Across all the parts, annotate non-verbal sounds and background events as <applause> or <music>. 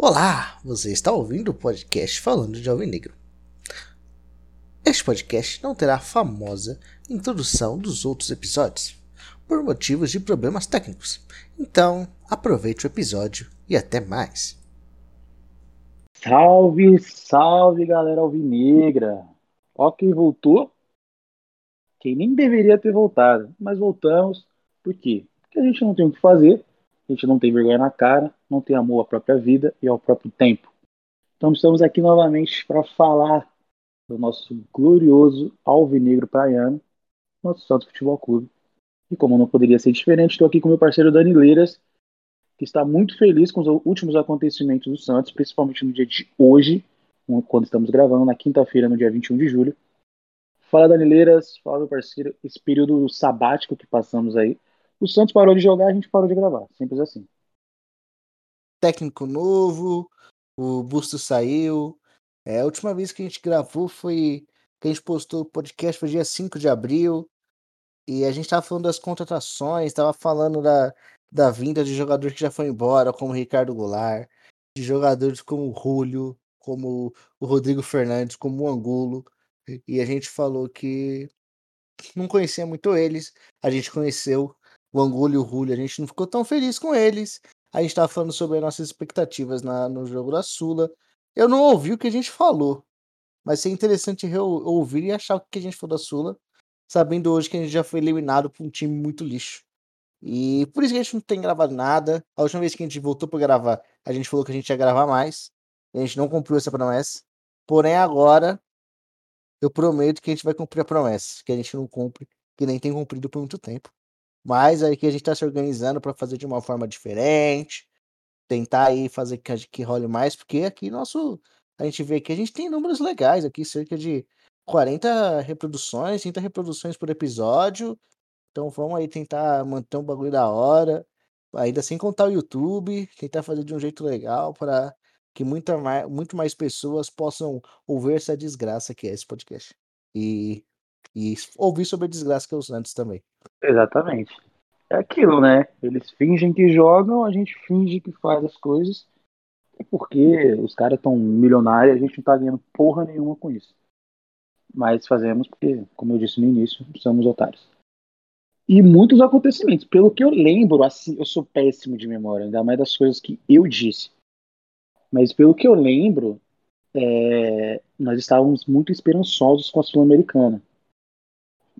Olá, você está ouvindo o podcast Falando de Alvinegro. Este podcast não terá a famosa introdução dos outros episódios, por motivos de problemas técnicos. Então, aproveite o episódio e até mais. Salve, salve galera alvinegra! Ó quem voltou, quem nem deveria ter voltado, mas voltamos, por quê? Porque a gente não tem o que fazer, a gente não tem vergonha na cara, não tem amor à própria vida e ao próprio tempo. Então estamos aqui novamente para falar do nosso glorioso alvinegro praiano, nosso Santos Futebol Clube. E como não poderia ser diferente, estou aqui com meu parceiro Dani Leiras, que está muito feliz com os últimos acontecimentos do Santos, principalmente no dia de hoje, quando estamos gravando, na quinta-feira, no dia 21 de julho. Fala, Dani Leiras, fala, meu parceiro, esse período sabático que passamos aí, o Santos parou de jogar, a gente parou de gravar. Simples assim. Técnico novo, o Busto saiu. É, a última vez que a gente gravou foi. que a gente postou o podcast foi dia 5 de abril. E a gente estava falando das contratações, estava falando da, da vinda de jogadores que já foi embora, como o Ricardo Goulart, de jogadores como o Julio, como o Rodrigo Fernandes, como o Angulo. E a gente falou que não conhecia muito eles. A gente conheceu o Angulo e o Julio, a gente não ficou tão feliz com eles. A gente estava falando sobre as nossas expectativas na, no jogo da Sula. Eu não ouvi o que a gente falou, mas é interessante ouvir e achar o que a gente falou da Sula, sabendo hoje que a gente já foi eliminado por um time muito lixo. E por isso que a gente não tem gravado nada. A última vez que a gente voltou para gravar, a gente falou que a gente ia gravar mais. a gente não cumpriu essa promessa. Porém, agora eu prometo que a gente vai cumprir a promessa, que a gente não cumpre, que nem tem cumprido por muito tempo. Mas aí que a gente está se organizando para fazer de uma forma diferente, tentar aí fazer que, que role mais, porque aqui nosso. A gente vê que a gente tem números legais aqui, cerca de 40 reproduções, 30 reproduções por episódio. Então vamos aí tentar manter um bagulho da hora, ainda sem contar o YouTube, tentar fazer de um jeito legal para que muita mais, muito mais pessoas possam ouvir essa desgraça que é esse podcast. E e ouvir sobre a desgraça que é o Santos também. Exatamente. É aquilo, né? Eles fingem que jogam, a gente finge que faz as coisas. Porque os caras estão milionários, a gente não tá ganhando porra nenhuma com isso. Mas fazemos porque, como eu disse no início, somos otários. E muitos acontecimentos. Pelo que eu lembro, assim, eu sou péssimo de memória, ainda mais das coisas que eu disse. Mas pelo que eu lembro, é, nós estávamos muito esperançosos com a Sul-Americana.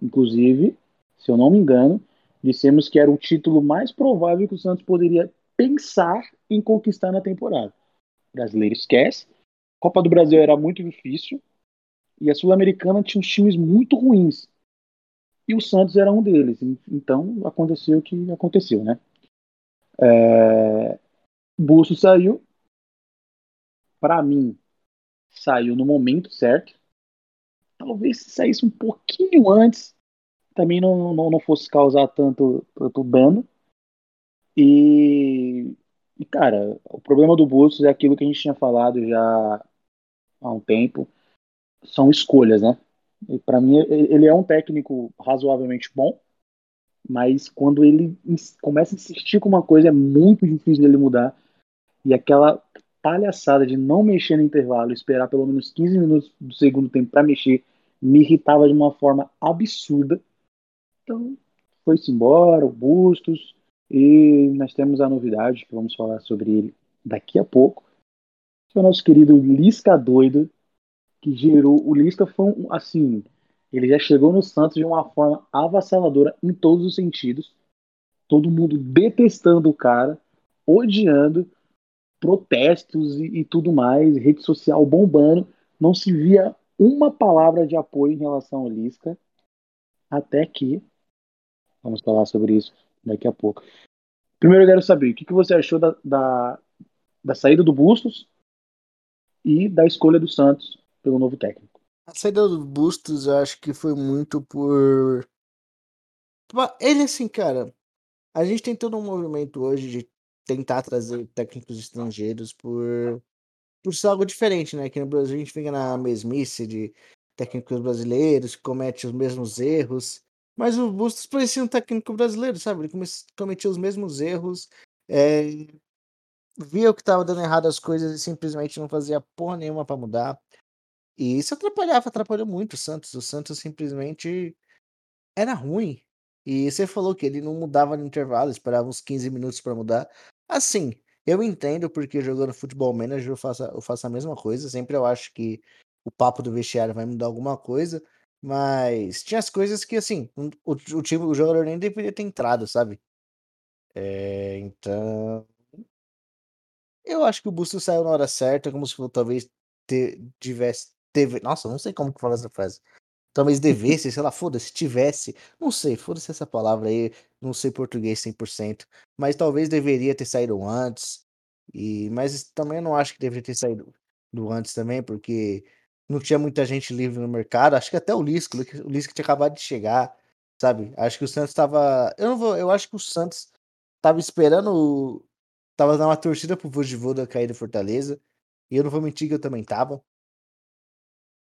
Inclusive, se eu não me engano, dissemos que era o título mais provável que o Santos poderia pensar em conquistar na temporada. O brasileiro esquece. A Copa do Brasil era muito difícil e a Sul-Americana tinha uns times muito ruins. E o Santos era um deles. Então aconteceu o que aconteceu, né? É... Busso saiu. Para mim, saiu no momento certo. Talvez se saísse um pouquinho antes, também não, não, não fosse causar tanto, tanto dano. E, e, cara, o problema do Bustos é aquilo que a gente tinha falado já há um tempo. São escolhas, né? Para mim, ele é um técnico razoavelmente bom, mas quando ele começa a insistir com uma coisa, é muito difícil dele mudar. E aquela palhaçada de não mexer no intervalo, esperar pelo menos 15 minutos do segundo tempo para mexer, me irritava de uma forma absurda. Então, foi-se embora, o Bustos, e nós temos a novidade, que vamos falar sobre ele daqui a pouco, que é o nosso querido Lisca doido, que gerou. O Lisca foi um, assim. Ele já chegou no Santos de uma forma avassaladora em todos os sentidos. Todo mundo detestando o cara, odiando, protestos e, e tudo mais, rede social bombando. Não se via uma palavra de apoio em relação ao Lisca. Até que. Vamos falar sobre isso daqui a pouco. Primeiro eu quero saber o que, você achou da, da, da saída do Bustos e da escolha do Santos pelo novo técnico. A saída do Bustos eu acho que foi muito por. Ele, assim, cara, a gente tem todo um movimento hoje de tentar trazer técnicos estrangeiros por, por ser algo diferente, né? Aqui no Brasil a gente fica na mesmice de técnicos brasileiros que cometem os mesmos erros. Mas o Bustos parecia um técnico brasileiro, sabe? Ele cometia os mesmos erros. É... via o que estava dando errado as coisas e simplesmente não fazia porra nenhuma para mudar. E isso atrapalhava, atrapalhou muito o Santos. O Santos simplesmente era ruim. E você falou que ele não mudava no intervalo, esperava uns 15 minutos para mudar. Assim, eu entendo porque jogando futebol manager eu faço, eu faço a mesma coisa. Sempre eu acho que o papo do vestiário vai mudar alguma coisa. Mas tinha as coisas que, assim, o, o, time, o jogador nem deveria ter entrado, sabe? É, então. Eu acho que o Busto saiu na hora certa, como se talvez tivesse. Teve, nossa, não sei como que fala essa frase. Talvez devesse, sei lá, foda-se, tivesse. Não sei, foda-se essa palavra aí. Não sei português 100%. Mas talvez deveria ter saído antes. E, mas também eu não acho que deveria ter saído do antes também, porque não tinha muita gente livre no mercado. Acho que até o Lisco, o Lisco tinha acabado de chegar, sabe? Acho que o Santos estava. Eu não vou. Eu acho que o Santos estava esperando. Tava dando uma torcida pro Vojivoda cair do Fortaleza. E eu não vou mentir que eu também tava.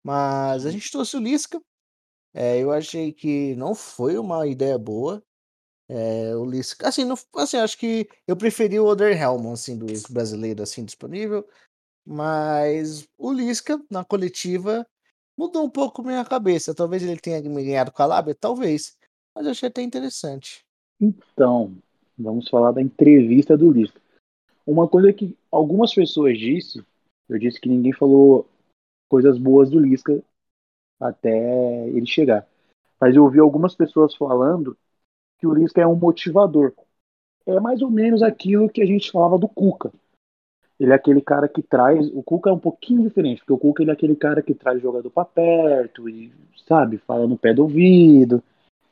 Mas a gente trouxe o Lisca. É, eu achei que não foi uma ideia boa. É, o Lisca. Assim, não, assim, acho que eu preferi o Oder Helman, assim, do brasileiro, assim, disponível. Mas o Lisca, na coletiva, mudou um pouco minha cabeça. Talvez ele tenha me ganhado com a Lábia, talvez. Mas eu achei até interessante. Então, vamos falar da entrevista do Lisca. Uma coisa que algumas pessoas disse, eu disse que ninguém falou coisas boas do Lisca até ele chegar. Mas eu ouvi algumas pessoas falando que o Lisca é um motivador. É mais ou menos aquilo que a gente falava do Cuca ele é aquele cara que traz. O Cuca é um pouquinho diferente, porque o Cuca ele é aquele cara que traz jogador para perto e, sabe, fala no pé do ouvido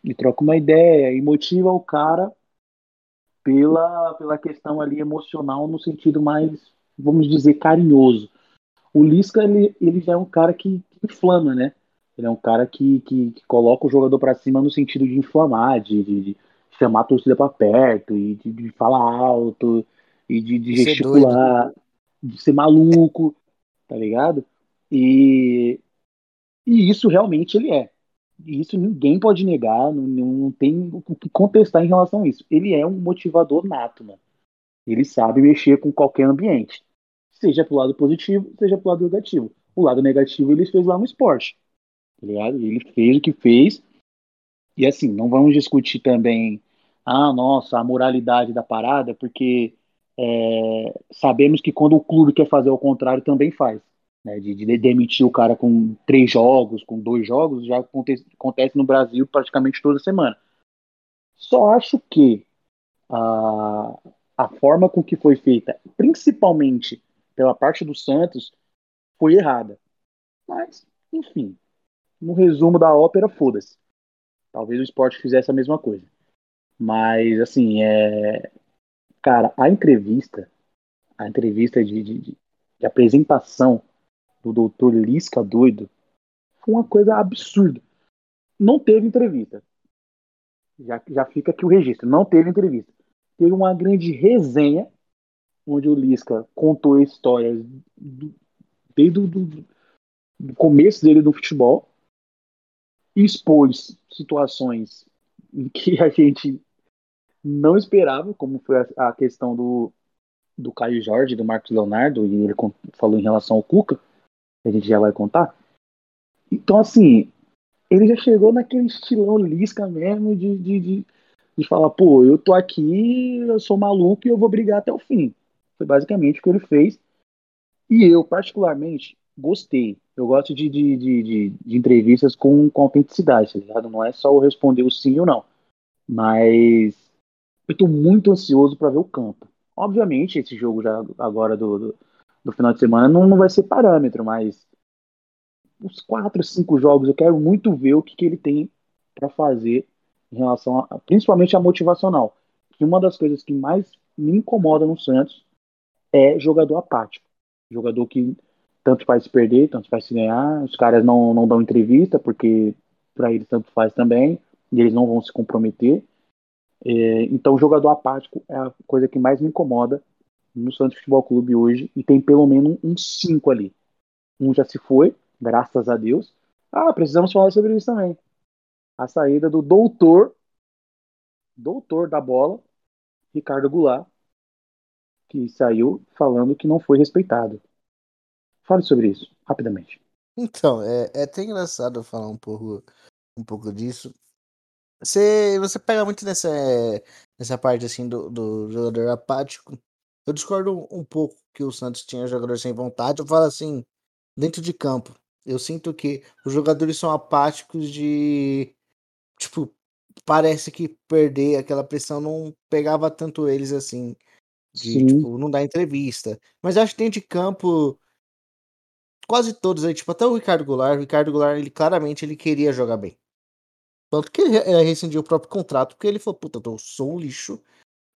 e troca uma ideia e motiva o cara pela, pela questão ali emocional no sentido mais, vamos dizer, carinhoso. O Lisca, ele, ele já é um cara que, que inflama, né? Ele é um cara que, que, que coloca o jogador para cima no sentido de inflamar, de, de, de chamar a torcida para perto e de, de falar alto e de, de gesticular, de ser maluco, tá ligado? E, e isso realmente ele é. E isso ninguém pode negar, não, não tem o que contestar em relação a isso. Ele é um motivador nato, mano. Ele sabe mexer com qualquer ambiente. Seja pro lado positivo, seja pro lado negativo. O lado negativo ele fez lá no esporte. Tá ligado? Ele fez o que fez. E assim, não vamos discutir também, ah, nossa, a moralidade da parada, porque é, sabemos que quando o clube quer fazer o contrário, também faz. Né, de, de, demitir o cara com três jogos, com dois jogos, já acontece, acontece no Brasil praticamente toda semana. Só acho que a, a forma com que foi feita, principalmente pela parte do Santos, foi errada. Mas, enfim, no resumo da ópera, foda-se. Talvez o esporte fizesse a mesma coisa. Mas, assim, é, Cara, a entrevista, a entrevista de, de, de apresentação do doutor Lisca doido foi uma coisa absurda. Não teve entrevista. Já, já fica aqui o registro. Não teve entrevista. Teve uma grande resenha onde o Lisca contou histórias do, desde o começo dele no futebol expôs situações em que a gente não esperava, como foi a, a questão do, do Caio Jorge, do Marcos Leonardo, e ele falou em relação ao Cuca, a gente já vai contar. Então, assim, ele já chegou naquele estilão lisca mesmo de, de, de, de falar, pô, eu tô aqui, eu sou maluco e eu vou brigar até o fim. Foi basicamente o que ele fez. E eu, particularmente, gostei. Eu gosto de, de, de, de, entrevistas com, com autenticidade, tá ligado? Não é só eu responder o sim ou não. Mas eu estou muito ansioso para ver o campo. Obviamente, esse jogo já agora do, do, do final de semana não, não vai ser parâmetro, mas os quatro, cinco jogos eu quero muito ver o que, que ele tem para fazer em relação a, principalmente a motivacional. Que uma das coisas que mais me incomoda no Santos é jogador apático. Jogador que tanto faz se perder, tanto faz se ganhar. Os caras não, não dão entrevista porque para eles tanto faz também e eles não vão se comprometer. É, então, jogador apático é a coisa que mais me incomoda no Santos Futebol Clube hoje, e tem pelo menos uns cinco ali. Um já se foi, graças a Deus. Ah, precisamos falar sobre isso também. A saída do doutor, doutor da bola, Ricardo Goulart, que saiu falando que não foi respeitado. Fale sobre isso, rapidamente. Então, é, é até engraçado falar um pouco, um pouco disso. Você, você pega muito nessa, nessa parte assim do, do jogador apático. Eu discordo um pouco que o Santos tinha jogador sem vontade. Eu falo assim, dentro de campo. Eu sinto que os jogadores são apáticos de. Tipo, parece que perder aquela pressão não pegava tanto eles assim. De, tipo, não dar entrevista. Mas acho que dentro de campo. Quase todos aí, tipo, até o Ricardo Goulart. O Ricardo Goulart, ele claramente ele queria jogar bem. Tanto que ele, rescindiu o próprio contrato, porque ele falou, puta, eu sou um lixo.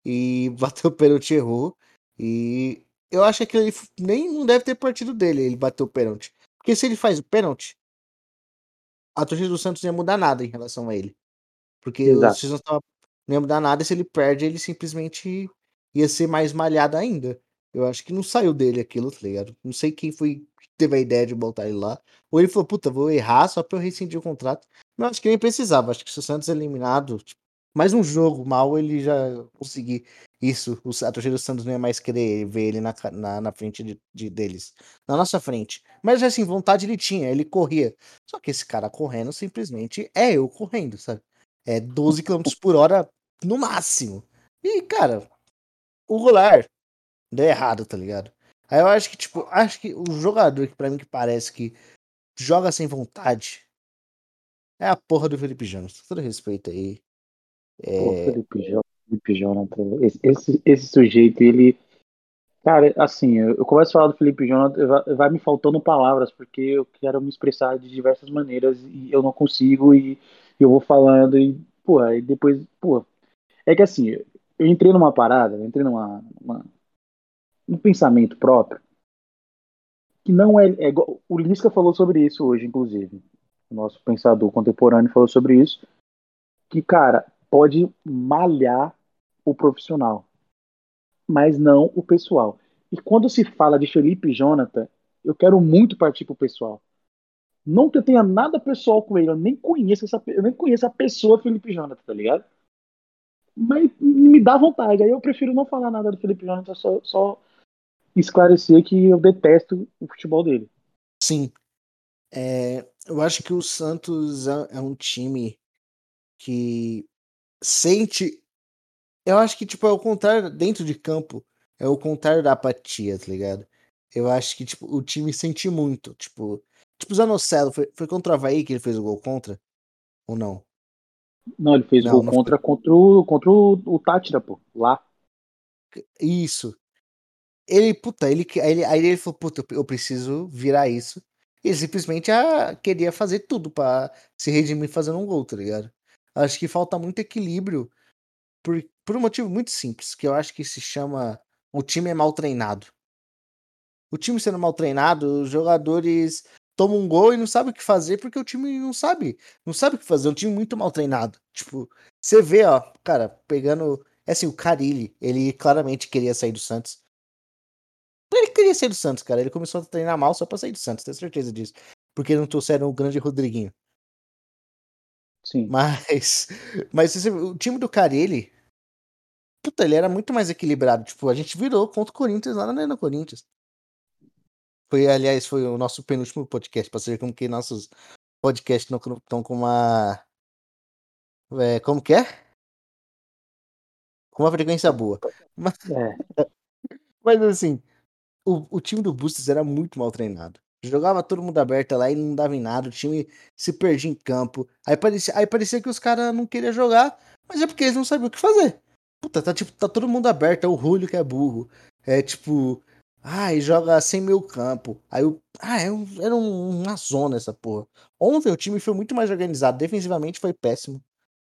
E <laughs> bateu o pênalti, errou. E eu acho que ele nem não deve ter partido dele, ele bateu o pênalti. Porque se ele faz o pênalti, a torcida do Santos não ia mudar nada em relação a ele. Porque Exato. o Santos não ia mudar nada, e se ele perde, ele simplesmente ia ser mais malhado ainda. Eu acho que não saiu dele aquilo, tá ligado? Não sei quem foi que teve a ideia de botar ele lá. Ou ele falou, puta, vou errar só pra eu rescindir o contrato. Mas acho que nem precisava. Acho que se o Santos é eliminado, tipo, mais um jogo mal, ele já conseguir isso. A torcida do Santos não ia mais querer ver ele na, na, na frente de, de, deles. Na nossa frente. Mas assim, vontade ele tinha, ele corria. Só que esse cara correndo simplesmente é eu correndo, sabe? É 12 km por hora no máximo. E, cara, o Goulart deu errado, tá ligado? Aí eu acho que, tipo, acho que o jogador que pra mim que parece que joga sem vontade é a porra do Felipe Jonas. Com todo respeito aí. É... Pô, Felipe Felipe Jonathan. Esse, esse, esse, sujeito, ele. Cara, assim, eu, eu começo a falar do Felipe Jonathan, vai, vai, me faltando palavras, porque eu quero me expressar de diversas maneiras e eu não consigo, e eu vou falando, e, pô, aí depois, pô. É que assim, eu entrei numa parada, eu entrei numa, uma, um pensamento próprio que não é, é o Lisca falou sobre isso hoje, inclusive. O nosso pensador contemporâneo falou sobre isso. Que, cara, pode malhar o profissional, mas não o pessoal. E quando se fala de Felipe Jonathan, eu quero muito partir pro pessoal. Não que eu tenha nada pessoal com ele, eu nem conheço essa, eu nem conheço a pessoa Felipe Jonathan, tá ligado? Mas me dá vontade. Aí eu prefiro não falar nada do Felipe Jonathan, só, só esclarecer que eu detesto o futebol dele. Sim. É, eu acho que o Santos é um time que sente. Eu acho que, tipo, é o contrário dentro de campo. É o contrário da apatia, tá ligado? Eu acho que, tipo, o time sente muito. Tipo, tipo o Zanocelo, foi, foi contra o Havaí que ele fez o gol contra? Ou não? Não, ele fez não, gol não contra, foi... contra, o, contra o, o Tátira, pô, lá. Isso. Ele, puta, ele, ele, aí ele falou, puta, eu preciso virar isso. Ele simplesmente ah, queria fazer tudo para se redimir fazendo um gol, tá ligado? Acho que falta muito equilíbrio por, por um motivo muito simples, que eu acho que se chama o time é mal treinado. O time sendo mal treinado, os jogadores tomam um gol e não sabem o que fazer porque o time não sabe, não sabe o que fazer, é um time muito mal treinado. Tipo, você vê, ó, cara, pegando, é assim, o Carilli, ele claramente queria sair do Santos. Ele queria sair do Santos, cara. Ele começou a treinar mal só pra sair do Santos, tenho certeza disso. Porque não trouxeram o grande Rodriguinho. Sim. Mas, <laughs> mas o time do Carelli, puta, ele era muito mais equilibrado. Tipo, a gente virou contra o Corinthians lá na Corinthians. Foi, aliás, foi o nosso penúltimo podcast, pra ser como que nossos podcasts não estão com uma. É, como que é? Com uma frequência boa. Mas, é. <laughs> mas assim, o, o time do Bustos era muito mal treinado. Jogava todo mundo aberto lá e não dava em nada, o time se perdia em campo. Aí parecia, aí parecia que os caras não queriam jogar, mas é porque eles não sabiam o que fazer. Puta, tá tipo, tá todo mundo aberto, é o Julio que é burro. É tipo, e joga sem meio campo. Aí o. Ah, é um, era uma zona essa porra. Ontem o time foi muito mais organizado. Defensivamente foi péssimo.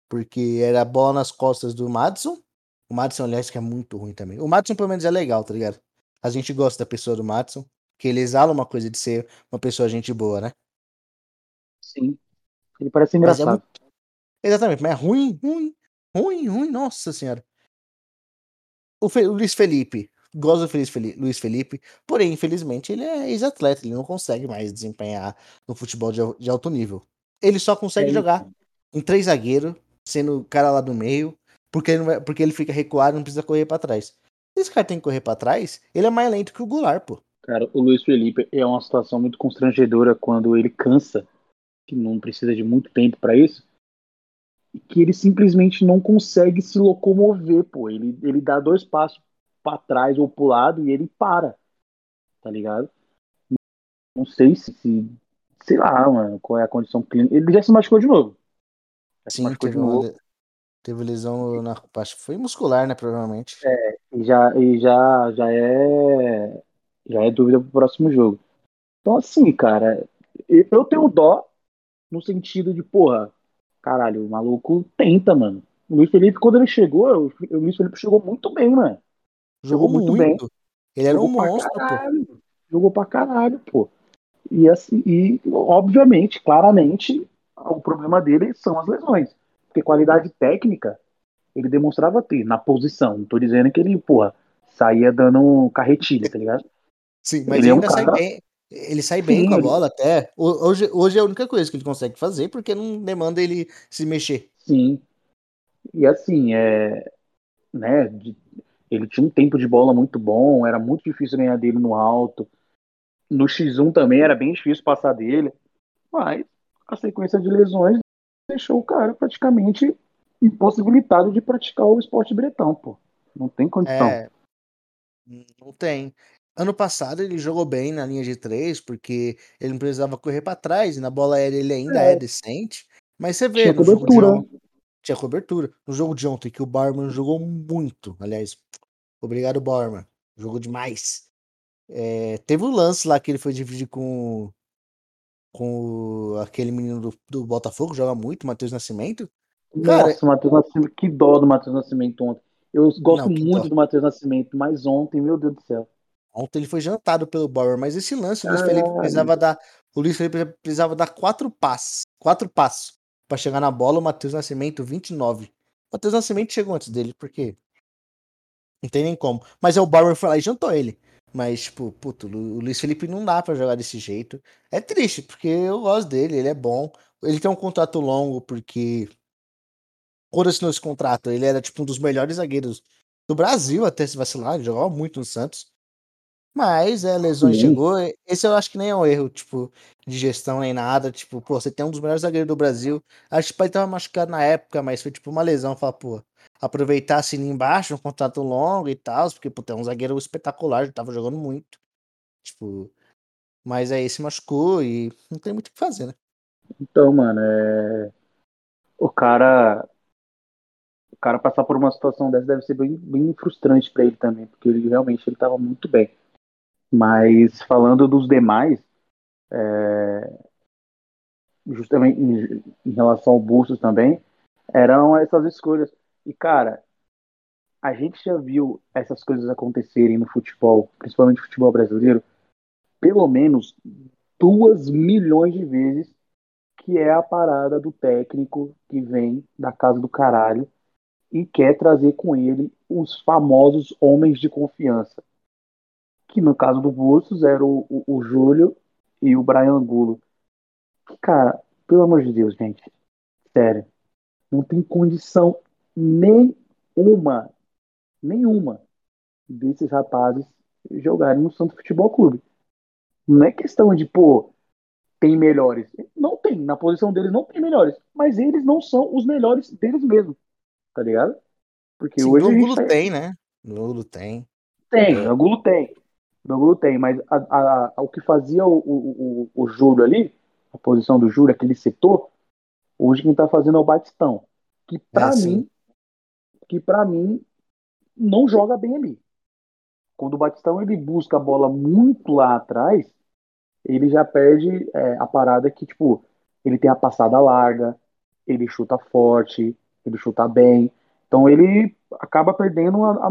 Porque era bola nas costas do Madison. O Madison, aliás, que é muito ruim também. O Madison, pelo menos, é legal, tá ligado? A gente gosta da pessoa do Madison que ele exala uma coisa de ser uma pessoa gente boa, né? Sim. Ele parece engraçado. É muito... Exatamente, mas é ruim, ruim, ruim, ruim, nossa senhora. O, Fe... o Luiz Felipe, gosto do Felipe, Luiz Felipe, porém, infelizmente, ele é ex-atleta, ele não consegue mais desempenhar no futebol de, de alto nível. Ele só consegue é jogar em três zagueiros, sendo o cara lá do meio, porque ele, vai... porque ele fica recuado e não precisa correr para trás. Se esse cara tem que correr pra trás, ele é mais lento que o Goulart, pô. Cara, o Luiz Felipe é uma situação muito constrangedora quando ele cansa, que não precisa de muito tempo para isso, e que ele simplesmente não consegue se locomover, pô. Ele, ele dá dois passos para trás ou pro lado e ele para, tá ligado? Não sei se, se sei lá, mano, qual é a condição clínica. Ele já se machucou de novo. Já Sim, teve, uma, teve lesão na acho que foi muscular, né, provavelmente. É, e já, e já, já é já é dúvida pro próximo jogo. Então, assim, cara, eu tenho dó no sentido de, porra, caralho, o maluco tenta, mano. O Luiz Felipe, quando ele chegou, o Luiz Felipe chegou muito bem, mano. Jogou, jogou muito, muito, bem. Ele era jogou um monstro, caralho, pô. Jogou pra caralho, pô. E, assim, e, obviamente, claramente, o problema dele são as lesões. Porque qualidade técnica ele demonstrava ter na posição. Não tô dizendo que ele, porra, saía dando carretilha, tá ligado? Sim, mas ele, ele é um cara... sai bem. Ele sai bem Sim, com a bola até. Hoje, hoje é a única coisa que ele consegue fazer, porque não demanda ele se mexer. Sim. E assim, é. Né, ele tinha um tempo de bola muito bom, era muito difícil ganhar dele no alto. No X1 também era bem difícil passar dele. Mas a sequência de lesões deixou o cara praticamente impossibilitado de praticar o esporte bretão, pô. Não tem condição. É, não tem. Ano passado ele jogou bem na linha de três, porque ele não precisava correr para trás, e na bola aérea ele ainda é, é decente. Mas você vê, tinha cobertura. Jogo tinha cobertura. No jogo de ontem, que o Barman jogou muito. Aliás, obrigado, Barman. Jogou demais. É, teve um lance lá que ele foi dividir com, com aquele menino do, do Botafogo, joga muito, Matheus Nascimento. Cara, Nossa, Matheus Nascimento, que dó do Matheus Nascimento ontem. Eu gosto não, muito dó. do Matheus Nascimento, mas ontem, meu Deus do céu. Ontem ele foi jantado pelo Bauer, mas esse lance o Luiz Felipe precisava dar. O Luiz Felipe precisava dar quatro passos. Quatro passos para chegar na bola. O Matheus Nascimento, 29. O Matheus Nascimento chegou antes dele, porque. Não tem nem como. Mas é o Bauer foi lá e jantou ele. Mas, tipo, puto, o Luiz Felipe não dá para jogar desse jeito. É triste, porque eu gosto dele, ele é bom. Ele tem um contrato longo, porque. Quando assinou esse contrato, ele era, tipo, um dos melhores zagueiros do Brasil, até se vacilar. Ele jogava muito no Santos. Mas, é, lesões Sim. chegou. Esse eu acho que nem é um erro, tipo, de gestão nem nada. Tipo, pô, você tem um dos melhores zagueiros do Brasil. Acho que o pai tava machucado na época, mas foi tipo uma lesão. Fala, pô, aproveitar assim embaixo, um contrato longo e tal, porque, pô, tem um zagueiro espetacular, já tava jogando muito. Tipo, mas aí se machucou e não tem muito o que fazer, né? Então, mano, é. O cara. O cara passar por uma situação dessa deve ser bem, bem frustrante para ele também, porque ele realmente ele tava muito bem. Mas falando dos demais, é, justamente em, em, relação ao Bustos também, eram essas escolhas. E, cara, a gente já viu essas coisas acontecerem no futebol, principalmente no futebol brasileiro, pelo menos duas milhões de vezes, que é a parada do técnico que vem da casa do caralho e quer trazer com ele os famosos homens de confiança que no caso do Bustos era o, o, o Júlio e o Brian Angulo. Cara, pelo amor de Deus, gente. Sério. Não tem condição nenhuma, nenhuma desses rapazes jogarem no Santo Futebol Clube. Não é questão de, pô, tem melhores. Não tem. Na posição deles não tem melhores. Mas eles não são os melhores deles mesmos. Tá ligado? Porque Sim, hoje. O Angulo tá... tem, né? O Angulo tem. Tem, o Angulo tem. Bangu tem, mas a, a, a, o que fazia o, o, o, o Júlio ali, a posição do Júlio, aquele setor, hoje quem está fazendo é o Batistão. Que para é, mim, que para mim não joga bem ali. Quando o Batistão ele busca a bola muito lá atrás, ele já perde é, a parada que, tipo, ele tem a passada larga, ele chuta forte, ele chuta bem. Então ele acaba perdendo a,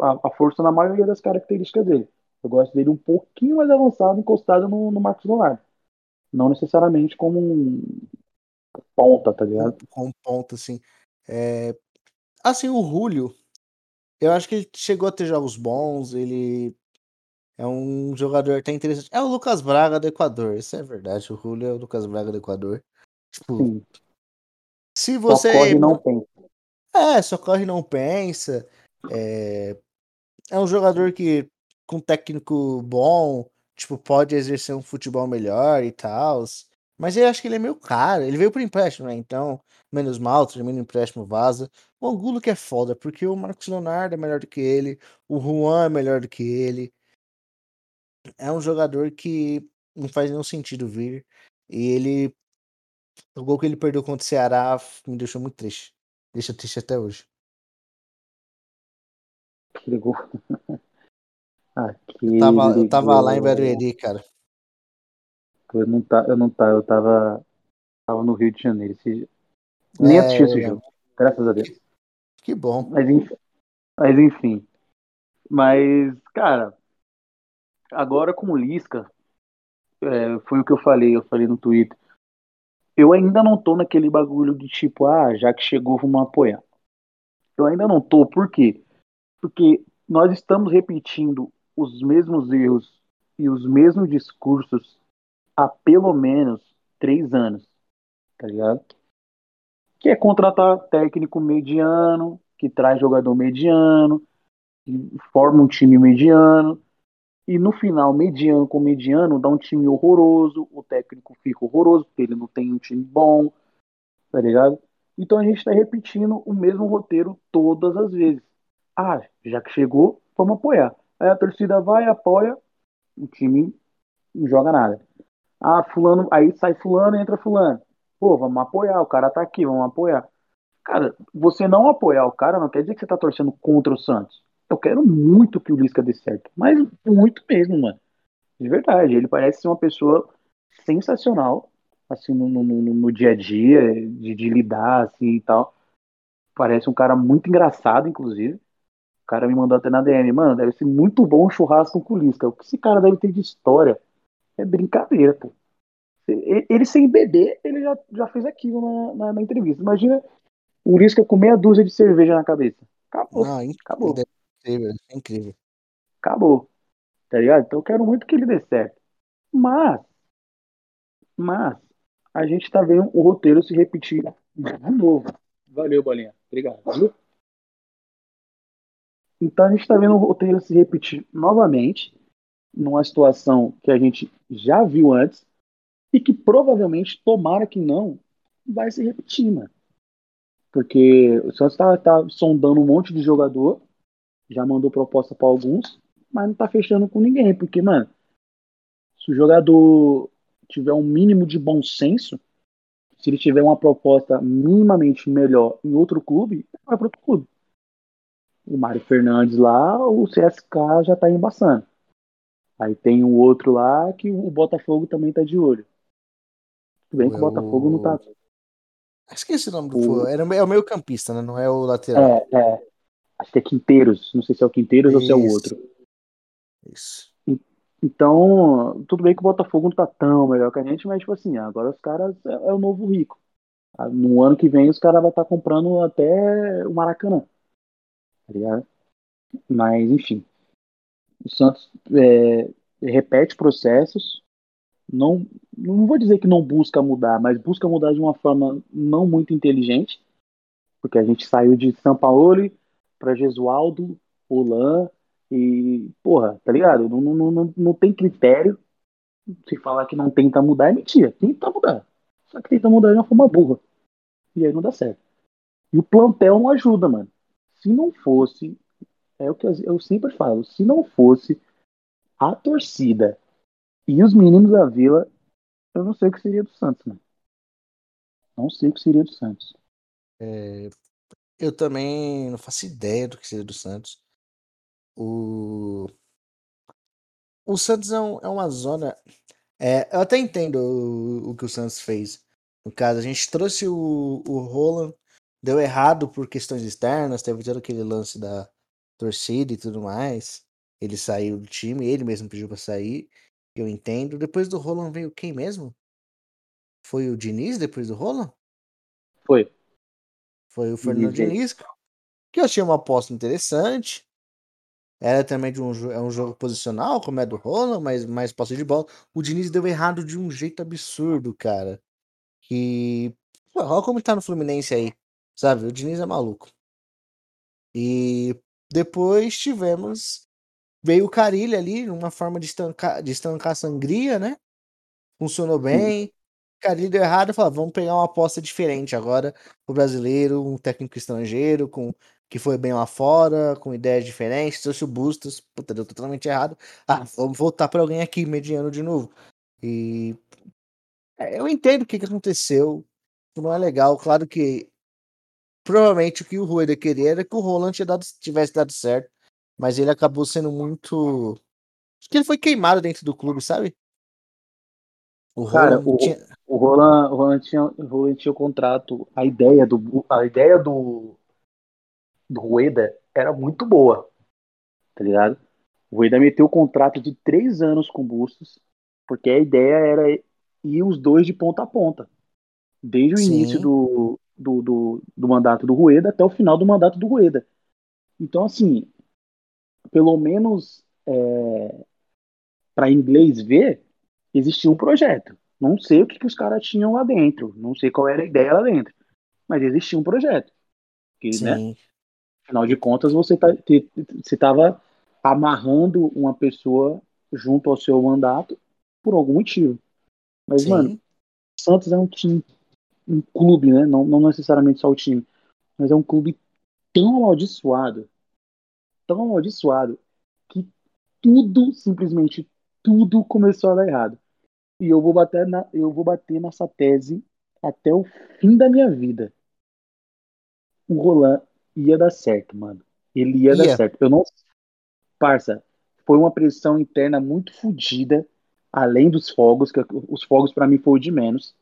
a, a força na maioria das características dele. Eu gosto dele um pouquinho mais avançado, encostado no, no Marcos Leonardo. Não necessariamente como um ponta, tá ligado? Com ponta, assim. É... Assim, o Julio, eu acho que ele chegou a ter jogos bons, ele é um jogador até interessante. É o Lucas Braga do Equador, isso é verdade. O Julio é o Lucas Braga do Equador. Tipo, Sim. se você. Só corre e não pensa. É, só corre e não pensa. É... é um jogador que, com técnico bom, tipo, pode exercer um futebol melhor e tal. Mas eu acho que ele é meio caro. Ele veio por empréstimo, né? Então, menos mal, termina o empréstimo, vaza. O Angulo que é foda, porque o Marcos Leonardo é melhor do que ele, o Juan é melhor do que ele. É um jogador que não faz nenhum sentido vir. E ele. O gol que ele perdeu contra o Ceará me deixou muito triste. Deixa triste até hoje. Aquele gol. <laughs> eu, tava, eu tava lá em Barueri, cara. Eu não, tá, eu não tá, eu tava, tava no Rio de Janeiro. Esse... Nem é, assisti esse jogo, graças a Deus. Que, que bom. Mas enfim, mas enfim. Mas, cara, agora com o Lisca, é, foi o que eu falei, eu falei no Twitter. Eu ainda não tô naquele bagulho de tipo, ah, já que chegou, vamos apoiar. Eu ainda não tô, por quê? Porque nós estamos repetindo os mesmos erros e os mesmos discursos há pelo menos três anos, tá ligado? Que é contratar técnico mediano, que traz jogador mediano, que forma um time mediano, e no final, mediano com mediano, dá um time horroroso, o técnico fica horroroso, porque ele não tem um time bom, tá ligado? Então a gente está repetindo o mesmo roteiro todas as vezes. Ah, já que chegou, vamos apoiar. Aí a torcida vai, apoia, o time não joga nada. Ah, fulano, aí sai fulano entra fulano. Pô, vamos apoiar, o cara tá aqui, vamos apoiar. Cara, você não apoiar o cara não quer dizer que você tá torcendo contra o Santos. Eu quero muito que o Lisca dê certo, mas muito mesmo, mano. De verdade, ele parece ser uma pessoa sensacional, assim, no, no, no, no dia a dia, de, de, lidar, assim, e tal. Parece um cara muito engraçado, inclusive. O cara me mandou até na DM, mano, deve ser muito bom churrasco com o Lisca. O que esse cara deve ter de história é brincadeira, pô. Ele sem beber, ele já, já fez aquilo na, na, na entrevista. Imagina o Lisca com meia dúzia de cerveja na cabeça. Acabou. Não, acabou. Incrível, incrível. Acabou. Tá ligado? Então eu quero muito que ele dê certo. Mas, mas, a gente tá vendo o roteiro se repetir de novo. Valeu, Bolinha. Obrigado. Então a gente tá vendo o roteiro se repetir novamente numa situação que a gente já viu antes e que provavelmente, tomara que não, vai se repetir, mano. Porque o Santos tá, tá sondando um monte de jogador, já mandou proposta para alguns, mas não tá fechando com ninguém, porque, mano, se o jogador tiver um mínimo de bom senso, se ele tiver uma proposta minimamente melhor em outro clube, vai para outro clube. O Mário Fernandes lá, o CSK já tá embaçando. Aí tem um outro lá que o Botafogo também tá de olho. Tudo bem que o Botafogo não tá. Esqueci o nome do o... Era, é o meio campista, né? Não é o lateral. É, é. Acho que é Quinteiros. Não sei se é o Quinteiros Isso. ou se é o outro. Isso. Então, tudo bem que o Botafogo não tá tão melhor que a gente, mas tipo assim, agora os caras é, é o novo rico. Ah, no ano que vem os caras vão estar tá comprando até o Maracanã. Tá ligado? Mas, enfim. O Santos é, repete processos, não, não vou dizer que não busca mudar, mas busca mudar de uma forma não muito inteligente, porque a gente saiu de São Paulo para Gesualdo, Olan e, porra, tá ligado? Não, não, não, não tem critério. Se falar que não tenta mudar é mentira, tenta mudar. Só que tenta mudar de uma forma burra. E aí não dá certo. E o plantel não ajuda, mano. Se não fosse é o que eu sempre falo. Se não fosse a torcida e os meninos da Vila, eu não sei o que seria do Santos, mano. Não sei o que seria do Santos. É, eu também não faço ideia do que seria do Santos. O, o Santos é, um, é uma zona. É, eu até entendo o, o, que o Santos fez. No caso, a gente trouxe o, o Roland, deu errado por questões externas, teve todo aquele lance da, torcida e tudo mais. Ele saiu do time, ele mesmo pediu pra sair. Eu entendo. Depois do Roland veio quem mesmo? Foi o Diniz depois do Roland? Foi. Foi o Fernando Diniz, que eu achei uma aposta interessante. Era também de um, é um jogo posicional, como é do Roland, mas mais posse de bola. O Diniz deu errado de um jeito absurdo, cara. Que. Olha como tá no Fluminense aí. Sabe? O Diniz é maluco. E Depois tivemos. Veio o Carilli ali, uma forma de estancar, de estancar a sangria, né? Funcionou bem. Carilli deu errado, falou: vamos pegar uma aposta diferente agora o brasileiro, um técnico estrangeiro, com que foi bem lá fora, com ideias diferentes. Trouxe o Bustos, puta, deu totalmente errado. Ah, vamos voltar para alguém aqui, mediano de novo. E é, eu entendo o que, que aconteceu. Não é legal. Claro que provavelmente o que o Rueda queria era que o Roland tivesse dado certo. Mas ele acabou sendo muito. Acho que ele foi queimado dentro do clube, sabe? O Roland, Cara, o, tinha... o Roland, o Roland tinha, o Roland tinha o contrato. A ideia do, a ideia do, do Rueda era muito boa. Tá ligado? O Rueda meteu o contrato de três anos com o Bustos, porque a ideia era ir os dois de ponta a ponta. Desde o Sim. início do, do, do, do, mandato do Rueda até o final do mandato do Rueda. Então, assim, pelo menos é, para inglês ver, existia um projeto. Não sei o que, que os caras tinham lá dentro, não sei qual era a ideia lá dentro, mas existia um projeto. Que, né, afinal de contas, você estava tá, amarrando uma pessoa junto ao seu mandato por algum motivo. Mas, Sim. mano, Santos é um time, um clube, né? Não, não necessariamente só o time, mas é um clube tão amaldiçoado, tão amaldiçoado, que tudo, simplesmente tudo começou a dar errado. E eu vou bater, na, eu vou bater nessa tese até o fim da minha vida. O Roland ia dar certo, mano. Ele ia, ia. dar certo. Eu não. Parça, foi uma pressão interna muito fodida além dos fogos, que os fogos para mim foi o de menos.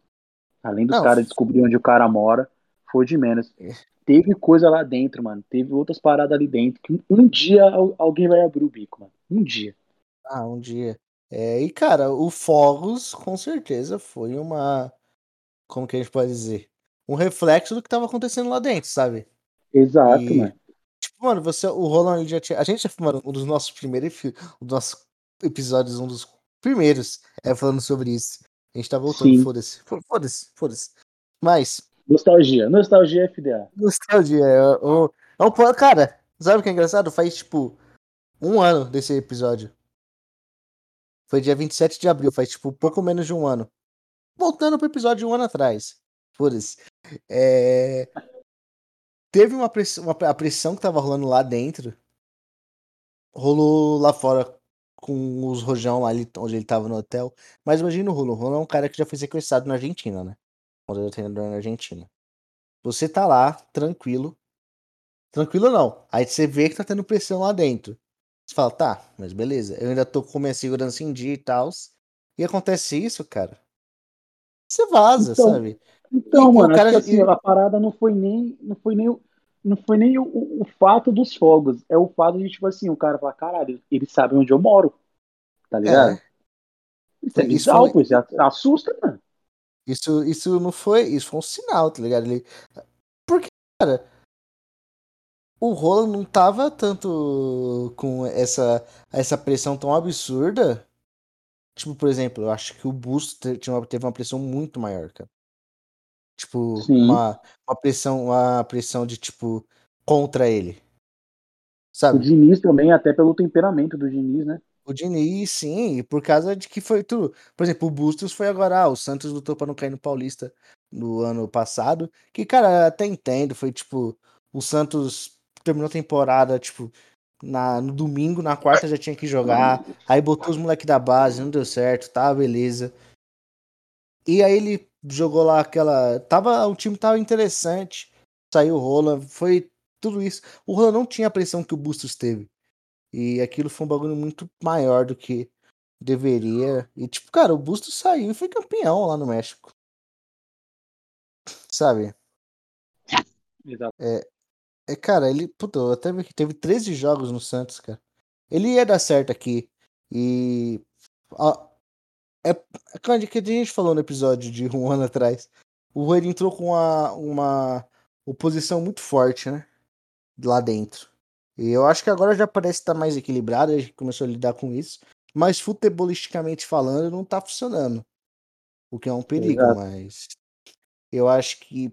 Além dos caras descobrir onde o cara mora, foi de menos. É. Teve coisa lá dentro, mano. Teve outras paradas ali dentro que um dia alguém vai abrir o bico, mano. Um dia. Ah, um dia. É, e cara, o Fogos com certeza foi uma. Como que a gente pode dizer? Um reflexo do que tava acontecendo lá dentro, sabe? Exato, e, mano. Tipo, mano, você, o Roland já tinha. A gente já, mano, um dos nossos primeiros um dos nossos episódios, um dos primeiros é falando sobre isso. A gente tá voltando, foda-se. Foda-se, foda-se. Mas. Nostalgia, nostalgia FDA. Nostalgia. É, o, é um, cara, sabe o que é engraçado? Faz tipo um ano desse episódio. Foi dia 27 de abril, faz tipo pouco menos de um ano. Voltando pro episódio de um ano atrás. Foda-se. É... Teve uma pressão, uma, a pressão que tava rolando lá dentro. Rolou lá fora com os rojão lá onde ele tava no hotel. Mas imagina o Rolo. O Rolo é um cara que já foi sequestrado na Argentina, né? Quando ele é treinador na Argentina. Você tá lá, tranquilo. Tranquilo não. Aí você vê que tá tendo pressão lá dentro. Você fala, tá, mas beleza. Eu ainda tô com minha segurança em dia e tal. E acontece isso, cara. Você vaza, então, sabe? Então, e, mano, cara... que, assim, a parada não foi nem. Não foi nem não foi nem o, o, fato dos fogos, é o fato de, tipo assim, o cara falar, caralho, eles sabem onde eu moro. Tá ligado? É. Isso é bizarro, foi... isso assusta, mano. Isso, isso não foi. Isso foi um sinal, tá ligado? Ele... Porque, cara, o Roland não tava tanto com essa, essa pressão tão absurda. Tipo, por exemplo, eu acho que o Busto teve uma pressão muito maior, cara. Tipo, uma, uma pressão, uma pressão de tipo contra ele. Sabe? O Diniz também, até pelo temperamento do Diniz, né? O Diniz, sim, por causa de que foi tudo. Por exemplo, o Bustos foi agora, ah, o Santos lutou pra não cair no Paulista no ano passado. Que, cara, até entendo, foi tipo, o Santos terminou a temporada, tipo, na, no domingo, na quarta já tinha que jogar. Aí botou os moleques da base, não deu certo, tá, beleza. E aí ele jogou lá aquela. Tava, o time tava interessante. Saiu o Rola, foi tudo isso. O Rola não tinha a pressão que o Bustos teve. E aquilo foi um bagulho muito maior do que deveria. E tipo, cara, o Bustos saiu e foi campeão lá no México. Sabe? Exato. É, é, cara, ele, puta, eu até vi que teve 13 jogos no Santos, cara. Ele ia dar certo aqui. E é, é que a gente falou no episódio de um <laughs> ano atrás. O Rueda entrou com uma, uma oposição muito forte, né? Lá dentro. E eu acho que agora já parece estar mais equilibrado, a gente começou a lidar com isso. Mas futebolisticamente falando, não tá funcionando. O que é um perigo, Exato. mas eu acho que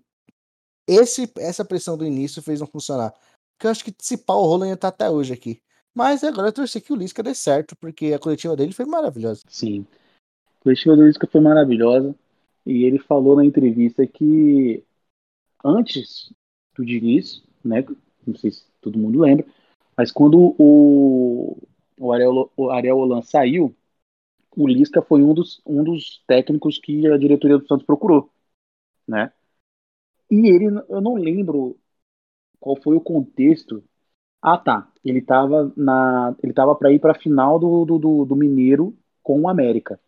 esse, essa pressão do início fez não funcionar. que eu acho que se pau o Roland ia estar tá até hoje aqui. Mas agora eu torci que o Lisca dê certo, porque a coletiva dele foi maravilhosa. Sim. Coletiva do Lisca foi maravilhosa. E ele falou na entrevista que antes do Diniz, né? Não sei se todo mundo lembra, mas quando o, o, Ariel, o Ariel Holan saiu, o Lisca foi um dos, um dos técnicos que a diretoria do Santos procurou, né? E ele, eu não lembro qual foi o contexto. Ah, tá. Ele estava na, ele tava para ir para a final do, do, do, Mineiro com o América.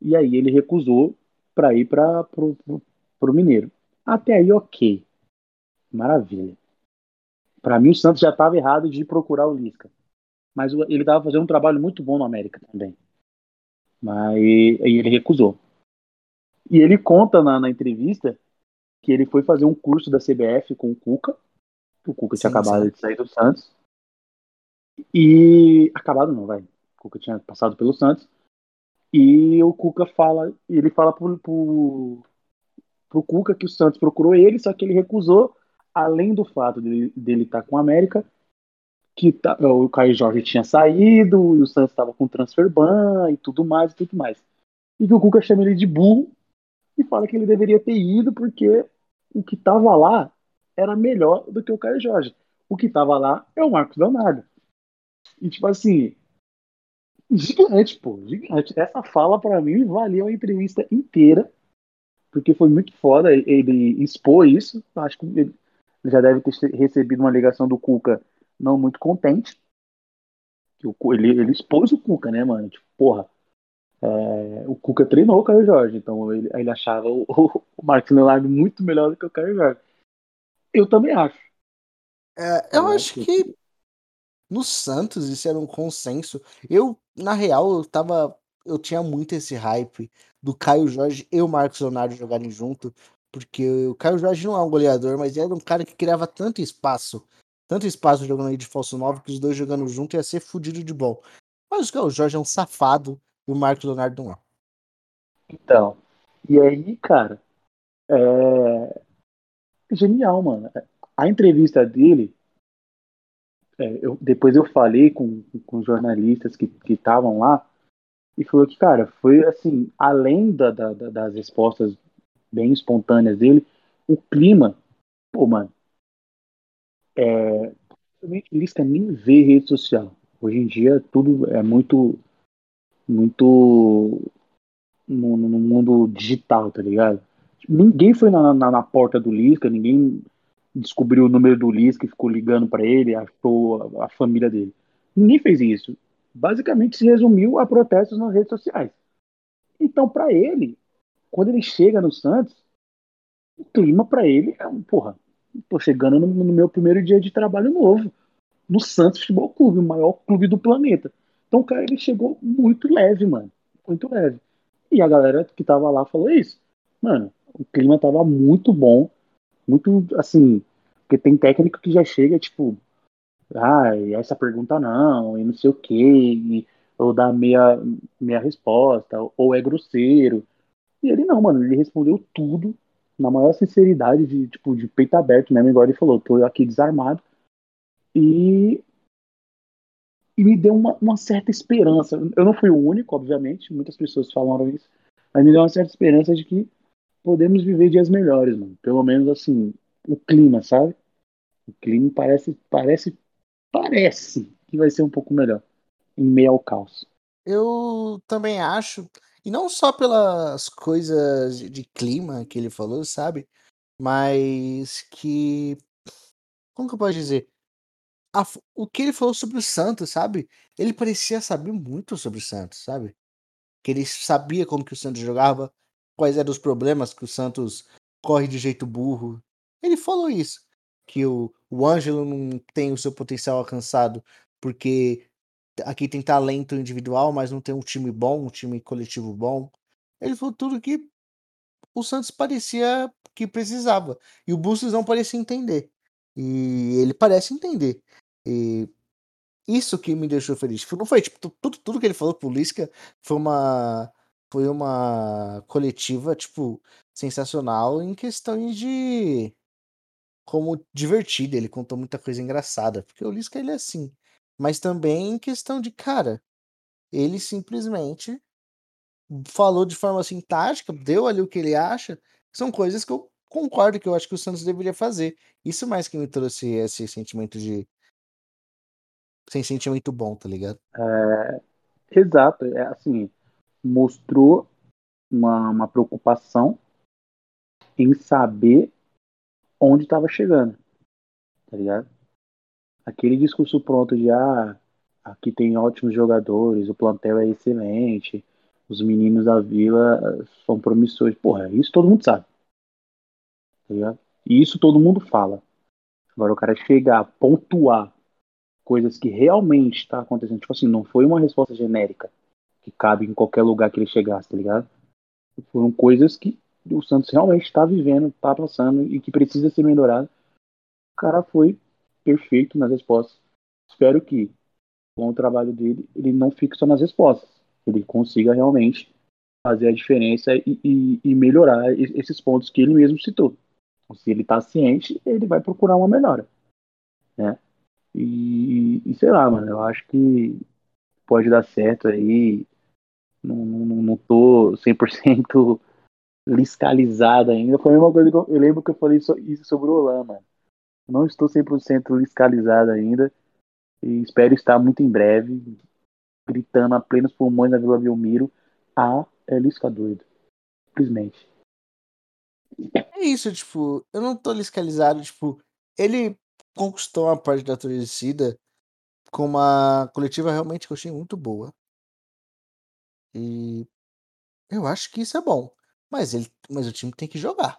E aí ele recusou para ir para pro, pro, pro Mineiro. Até aí, ok. Maravilha. Para mim, o Santos já estava errado de procurar o Lisca. Mas ele estava fazendo um trabalho muito bom no América também. Mas aí ele recusou. E ele conta na, na entrevista que ele foi fazer um curso da CBF com o Cuca. O Cuca sim, tinha acabado sim. de sair do Santos. E. Acabado não, vai. O Cuca tinha passado pelo Santos. E o Cuca fala. Ele fala pro, pro, pro Cuca que o Santos procurou ele, só que ele recusou, além do fato dele, estar tá com o América, que tá, o Caio Jorge tinha saído, e o Santos estava com transfer ban e tudo mais e tudo mais. E que o Cuca chama ele de burro e fala que ele deveria ter ido porque o que estava lá era melhor do que o Caio Jorge. O que estava lá é o Marcos Leonardo. E tipo assim, gigante, pô, gigante. Essa fala para mim valeu a entrevista inteira, porque foi muito foda ele expor isso. Acho que ele já deve ter recebido uma ligação do Cuca não muito contente. Ele, ele expôs o Cuca, né, mano? Tipo, porra, é, o Cuca treinou o Caio Jorge, então ele, ele achava o, o Marcos Leonardo muito melhor do que o Caio Jorge. Eu também acho. É, eu acho que no Santos isso era um consenso. Eu, na real, eu tava. Eu tinha muito esse hype do Caio Jorge e o Marcos Leonardo jogarem junto. Porque o Caio Jorge não é um goleador, mas era um cara que criava tanto espaço. Tanto espaço jogando aí de falso 9 que os dois jogando junto ia ser fudido de bom. Mas o Caio Jorge é um safado e o Marcos Leonardo não é. Então, e aí, cara, é genial, mano. A entrevista dele, é, eu, depois eu falei com, com jornalistas que estavam lá, e falou que, cara, foi assim, além da, da, das respostas bem espontâneas dele, o clima, pô, mano, é, Lisca nem vê rede social. Hoje em dia tudo é muito muito no, no mundo digital, tá ligado? Ninguém foi na, na, na, porta do Lisca, ninguém descobriu o número do Lisca e ficou ligando para ele, achou a, a, família dele. Ninguém fez isso. Basicamente se resumiu a protestos nas redes sociais. Então, para ele, quando ele chega no Santos, o clima para ele é um, porra, tô chegando no, no meu primeiro dia de trabalho novo, no Santos Futebol Clube, o maior clube do planeta. Então o cara ele chegou muito leve, mano. Muito leve. E a galera que tava lá falou isso. Mano, o clima tava muito bom. Muito assim. Porque tem técnico que já chega, tipo. Ah, essa pergunta não, e não sei o que, ou dá meia, meia resposta, ou é grosseiro. E ele não, mano, ele respondeu tudo na maior sinceridade, de, tipo, de peito aberto mesmo, igual ele falou, tô aqui desarmado. E e me deu uma, uma, certa esperança. Eu não fui o único, obviamente, muitas pessoas falaram isso, mas me deu uma certa esperança de que podemos viver dias melhores, mano. Pelo menos assim, o clima, sabe? O clima parece, parece, parece que vai ser um pouco melhor em meio ao caos. Eu também acho, e não só pelas coisas de clima que ele falou, sabe? Mas que. Como que eu posso dizer? a o que ele falou sobre o Santos, sabe? Ele parecia saber muito sobre o Santos, sabe? Que ele sabia como que o Santos jogava, quais eram os problemas que o Santos corre de jeito burro. Ele falou isso, que o, o Ângelo não tem o seu potencial alcançado porque aqui tem talento individual, mas não tem um time bom, um time coletivo bom. Ele falou tudo que o Santos parecia que precisava. E o Bustos não parecia entender. E ele parece entender. E isso que me deixou feliz. Não foi tipo tudo, tudo que ele falou pro Lisca foi uma foi uma coletiva tipo sensacional em questões de como divertida, ele contou muita coisa engraçada, porque o Lisca ele é assim. Mas também em questão de, cara, ele simplesmente falou de forma assim tática, deu ali o que ele acha, são coisas que eu concordo que eu acho que o Santos deveria fazer. Isso mais que me trouxe esse sentimento de sem sentimento bom, tá ligado? É, exato, é assim, mostrou uma, uma preocupação em saber onde estava chegando, tá ligado? Aquele discurso pronto de ah, aqui tem ótimos jogadores, o plantel é excelente, os meninos da vila são promissores. Porra, isso todo mundo sabe. Tá ligado? E isso todo mundo fala. Agora o cara chegar, pontuar coisas que realmente está acontecendo. Tipo assim, não foi uma resposta genérica que cabe em qualquer lugar que ele chegasse, tá ligado? Foram coisas que o Santos realmente está vivendo, está passando e que precisa ser melhorado. O cara foi perfeito nas respostas. Espero que, com o trabalho dele, ele não fique só nas respostas. Ele consiga realmente fazer a diferença e, e, e melhorar esses pontos que ele mesmo citou. Se ele está ciente, ele vai procurar uma melhora. Né? E, e, sei lá, mano, eu acho que pode dar certo aí. Não, não, não tô 100% <laughs> liscalizado ainda. Foi a mesma coisa que eu, eu lembro que eu falei isso sobre o Olan. Não estou 100% liscalizado ainda. E espero estar muito em breve, gritando a plenos pulmões na Vila Belmiro. Ah, é Lisca doido. Simplesmente. É isso, tipo, eu não tô liscalizado, tipo, ele conquistou uma parte da torcida com uma coletiva realmente que eu achei muito boa. E eu acho que isso é bom. Mas ele, mas o time tem que jogar.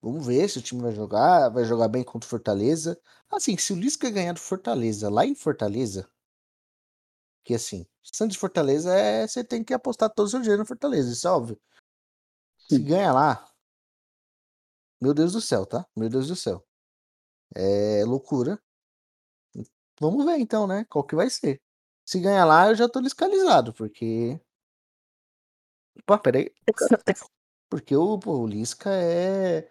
Vamos ver se o time vai jogar, vai jogar bem contra o Fortaleza. Assim, se o Lisca ganhar do Fortaleza lá em Fortaleza, que assim, Santos de Fortaleza é você tem que apostar todo o seu dinheiro no Fortaleza, isso é óbvio. Se ganha lá, meu Deus do céu, tá? Meu Deus do céu. É loucura. Vamos ver então, né? Qual que vai ser. Se ganhar lá, eu já tô liscalizado, porque. Pô, peraí. <laughs> Porque o, pô, o Lisca é.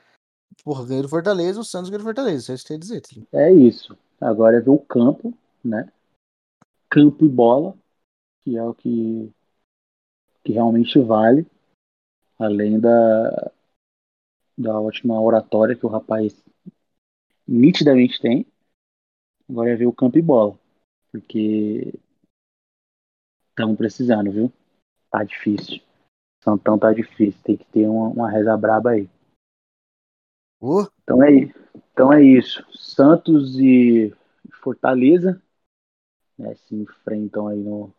Porra, ganhou do Fortaleza, o Santos ganhou do Fortaleza. Isso é dizer, tá É isso. Agora é ver o campo, né? Campo e bola, que é o que, que realmente vale. Além da, da ótima oratória que o rapaz nitidamente tem. Agora é ver o campo e bola. Porque estamos precisando, viu? Tá difícil. Santão tá difícil. Tem que ter uma, uma reza braba aí. Uh. Então, é, então é isso. Santos e Fortaleza né, se enfrentam aí no.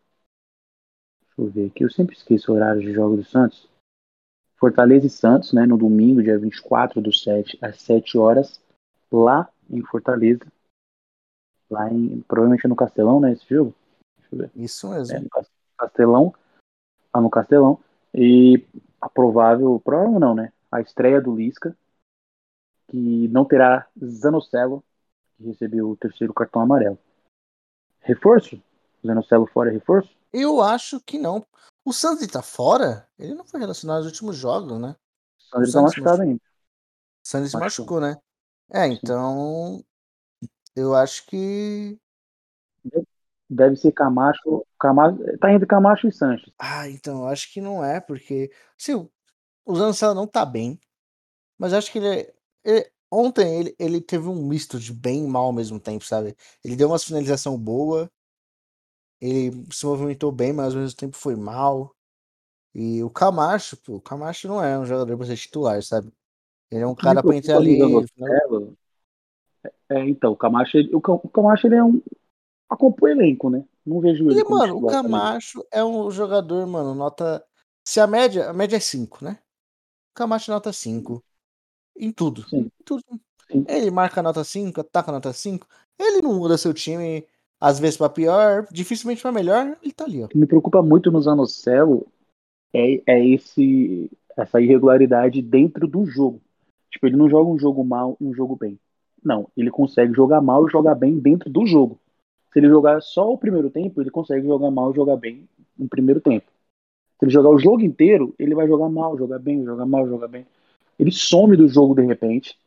Deixa eu ver aqui. Eu sempre esqueço o horário de jogo do Santos. Fortaleza e Santos, né, no domingo, dia 24 do 7, às 7 horas, lá em Fortaleza. Lá em. Provavelmente no Castelão, né? Esse jogo? Isso mesmo. É, no Castelão. Lá no Castelão. E a provável. Provável não, né? A estreia do Lisca. Que não terá Zanocelo, que recebeu o terceiro cartão amarelo. Reforço? Zanocelo fora é reforço? Eu acho que não. O Santos tá fora? Ele não foi relacionado nos últimos jogos, né? O Santos tá machucado ainda. O Santos machucou, né? É, então. Eu acho que. Deve ser Camacho. Camacho tá entre Camacho e Sanches. Ah, então, acho que não é, porque. Assim, o Zancella não tá bem. Mas acho que ele, é, ele ontem ele, ele teve um misto de bem e mal ao mesmo tempo, sabe? Ele deu uma finalização boa, ele se movimentou bem, mas ao mesmo tempo foi mal. E o Camacho, pô, o Camacho não é um jogador pra ser titular, sabe? Ele é um cara pra entrar ali. É, então, o Camacho, ele, o Camacho ele é um. Acompanha elenco, né? Não vejo ele. E, mano, o Camacho também. é um jogador, mano, nota. Se a média. A média é 5, né? O Camacho é nota 5. Em tudo. Sim. Em tudo. Sim. Ele marca nota 5, ataca nota 5. Ele não muda seu time às vezes para pior, dificilmente para melhor, ele tá ali, ó. O que me preocupa muito no Zanocelo é, é esse, essa irregularidade dentro do jogo. Tipo, ele não joga um jogo mal e um jogo bem. Não, ele consegue jogar mal e jogar bem dentro do jogo. Se ele jogar só o primeiro tempo, ele consegue jogar mal e jogar bem no primeiro tempo. Se ele jogar o jogo inteiro, ele vai jogar mal, jogar bem, jogar mal, jogar bem. Ele some do jogo de repente.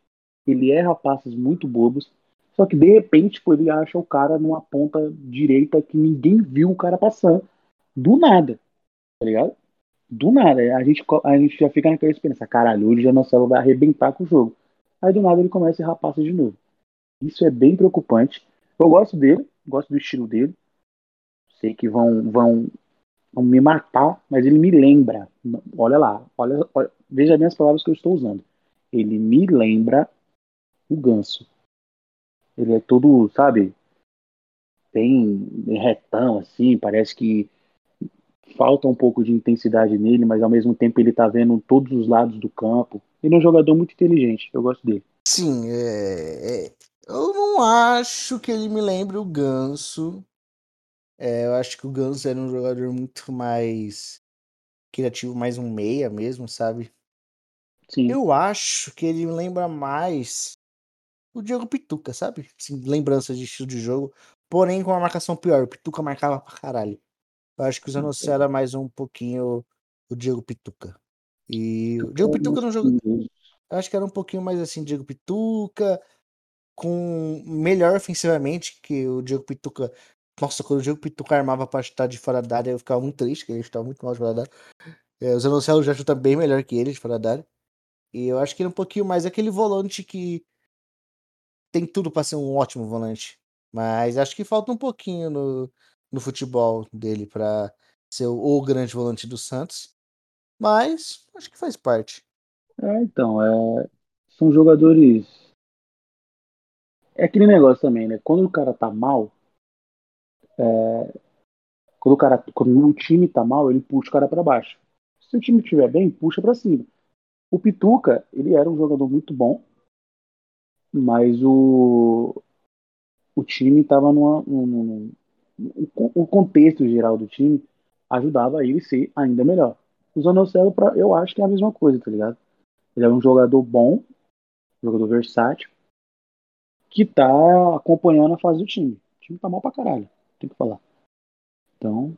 ele erra passes muito bobos, só que de repente tipo, ele acha o cara numa ponta direita que ninguém viu o cara passando, do nada, tá ligado? Do nada, a gente, a gente já fica naquela experiência, caralho, hoje o Janocelo vai arrebentar com o jogo. Aí do nada ele começa a errar passes de novo. Isso é bem preocupante. Eu gosto dele, gosto do estilo dele. Sei que vão, vão, vão me matar, mas ele me lembra. Olha lá, olha, olha, veja bem as palavras que eu estou usando. Ele me lembra o ganso. Ele é todo, sabe, bem retão, assim, parece que falta um pouco de intensidade nele, mas ao mesmo tempo ele tá vendo todos os lados do campo. Ele é um jogador muito inteligente, eu gosto dele. Sim, é, é, eu não acho que ele me lembre o Ganso. É, eu acho que o Ganso era um jogador muito mais criativo, mais um meia mesmo, sabe? Sim. Eu acho que ele me lembra mais o Diego Pituca, sabe? Assim, lembranças de estilo de jogo, porém com uma marcação pior. O Pituca marcava pra caralho. Eu acho que o Zanocelo era mais um pouquinho o Diego Pituca. E o Diego Pituca não jogou. Eu acho que era um pouquinho mais assim, Diego Pituca, com melhor ofensivamente que o Diego Pituca. Nossa, quando o Diego Pituca armava pra chutar de fora da área, eu ficava muito triste, que ele estava muito mal de fora da área. É, o Zanocelo já chuta bem melhor que ele de fora da área. E eu acho que ele é um pouquinho mais aquele volante que tem tudo para ser um ótimo volante. Mas acho que falta um pouquinho no, no futebol dele para ser o, o, grande volante do Santos. Mas acho que faz parte. É, então, é, são jogadores. É aquele negócio também, né? Quando o cara tá mal, é, quando o cara, quando o time tá mal, ele puxa o cara para baixo. Se o time estiver bem, puxa para cima. O Pituca, ele era um jogador muito bom, mas o, o time estava numa, num, o contexto geral do time ajudava ele ser ainda melhor. O Zanocelo, pra, eu acho que é a mesma coisa, tá ligado? Ele é um jogador bom, jogador versátil, que tá acompanhando a fase do time. O time tá mal pra caralho, tem que falar. Então,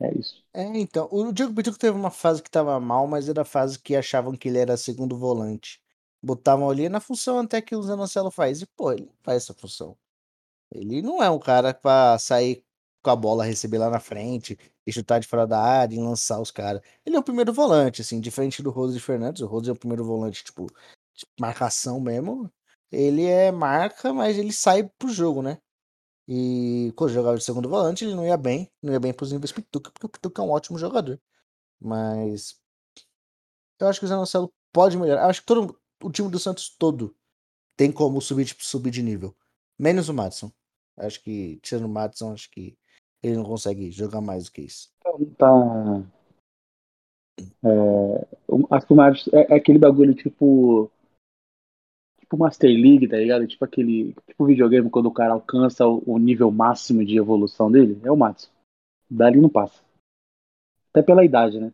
é isso. É, então, o Diego Pituca teve uma fase que tava mal, mas era a fase que achavam que ele era segundo volante. Botavam ali na função até que o Zanocelo faz. E, pô, ele faz essa função. Ele não é um cara pra sair com a bola, receber lá na frente e chutar de fora da área e lançar os caras. Ele é o primeiro volante, assim, diferente do Rose Fernandes. O Rose é o primeiro volante, tipo, marcação mesmo. Ele é marca, mas ele sai pro jogo, né? E quando jogava de segundo volante, ele não ia bem, não ia bem pros níveis Pituca, porque o Pituca é um ótimo jogador. Mas eu acho que o Zé pode melhorar. Eu acho que todo o time do Santos todo tem como subir, tipo, subir de nível. Menos o Madison. Acho que, tirando o Madison, acho que ele não consegue jogar mais do que isso. Tá. É, acho que o Madison é, é aquele bagulho tipo. Tipo Master League, tá ligado? Tipo aquele. Tipo videogame quando o cara alcança o, o nível máximo de evolução dele. É o Madison. Dali não passa. Até pela idade, né?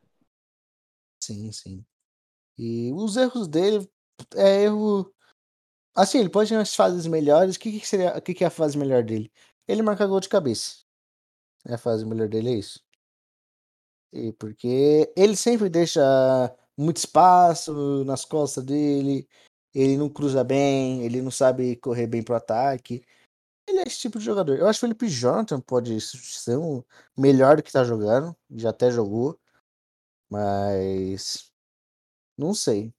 Sim, sim. E os erros dele é erro Assim, ele pode ter umas fases melhores. O que, que seria, o que, que é a fase melhor dele? Ele marca gol de cabeça. É a fase melhor dele é isso. E porque ele sempre deixa muito espaço nas costas dele. Ele não cruza bem, ele não sabe correr bem pro ataque. Ele é esse tipo de jogador. Eu acho que o Felipe Jonathan pode ser um melhor do que tá jogando. Já até jogou. Mas. Não sei.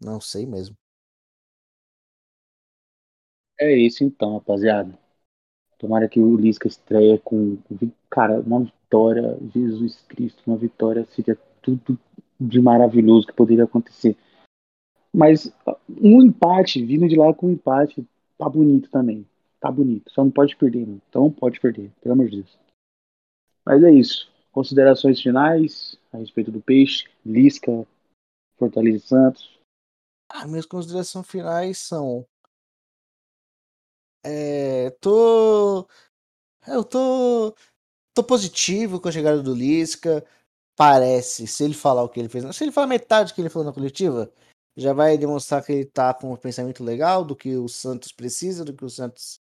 Não sei mesmo. É isso então, rapaziada. Tomara que o Lisca estreia com, cara, uma vitória, Jesus Cristo, uma vitória seria tudo de maravilhoso que poderia acontecer. Mas um empate, vindo de lá com um empate, tá bonito também. Tá bonito. Só não pode perder, mano. Então pode perder, pelo amor de Deus. Mas é isso. Considerações finais a respeito do peixe, Lisca, Fortaleza Santos. Ah, minhas considerações finais são é, tô. Eu tô. Tô positivo com a chegada do Lisca. Parece, se ele falar o que ele fez. Se ele falar metade do que ele falou na coletiva, já vai demonstrar que ele tá com um pensamento legal do que o Santos precisa, do que o Santos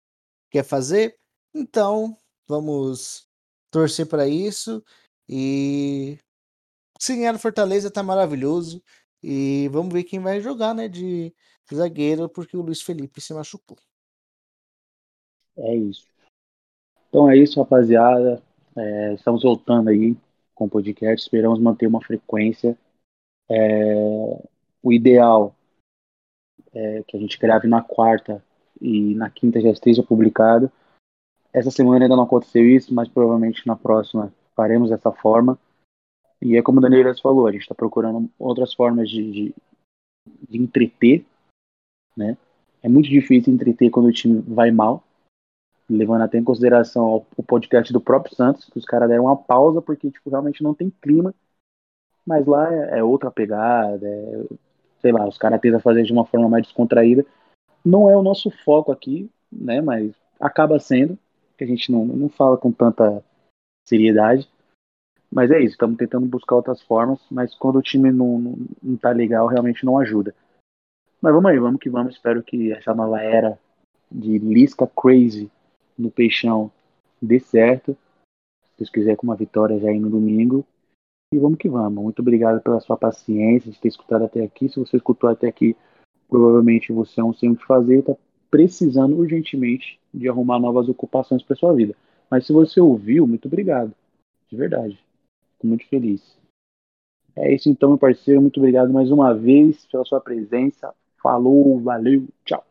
quer fazer. Então, vamos torcer para isso. E se ganhar Fortaleza, tá maravilhoso. E vamos ver quem vai jogar, né, de zagueiro, porque o Luiz Felipe se machucou. É isso. Então é isso, rapaziada. É, estamos voltando aí com o podcast. Esperamos manter uma frequência. É, o ideal é que a gente grave na quarta e na quinta já esteja publicado. Essa semana ainda não aconteceu isso, mas provavelmente na próxima faremos dessa forma. E é como o Daniel falou, a gente está procurando outras formas de, de, de, entreter, né? É muito difícil entreter quando o time vai mal, levando até em consideração o podcast do próprio Santos, que os caras deram uma pausa porque tipo, realmente não tem clima, mas lá é, é outra pegada, é, sei lá, os caras tentam fazer de uma forma mais descontraída. Não é o nosso foco aqui, né? Mas acaba sendo, que a gente não, não fala com tanta seriedade. Mas é isso, estamos tentando buscar outras formas, mas quando o time não, não, não tá legal, realmente não ajuda. Mas vamos aí, vamos que vamos. Espero que essa nova era de Lisca Crazy no Peixão dê certo. Se Deus quiser, com uma vitória já aí no domingo. E vamos que vamos. Muito obrigado pela sua paciência de ter escutado até aqui. Se você escutou até aqui, provavelmente você é um sem o que fazer, está precisando urgentemente de arrumar novas ocupações para sua vida. Mas se você ouviu, muito obrigado. De verdade. Fico muito feliz. É isso então, meu parceiro. Muito obrigado mais uma vez pela sua presença. Falou, valeu, tchau.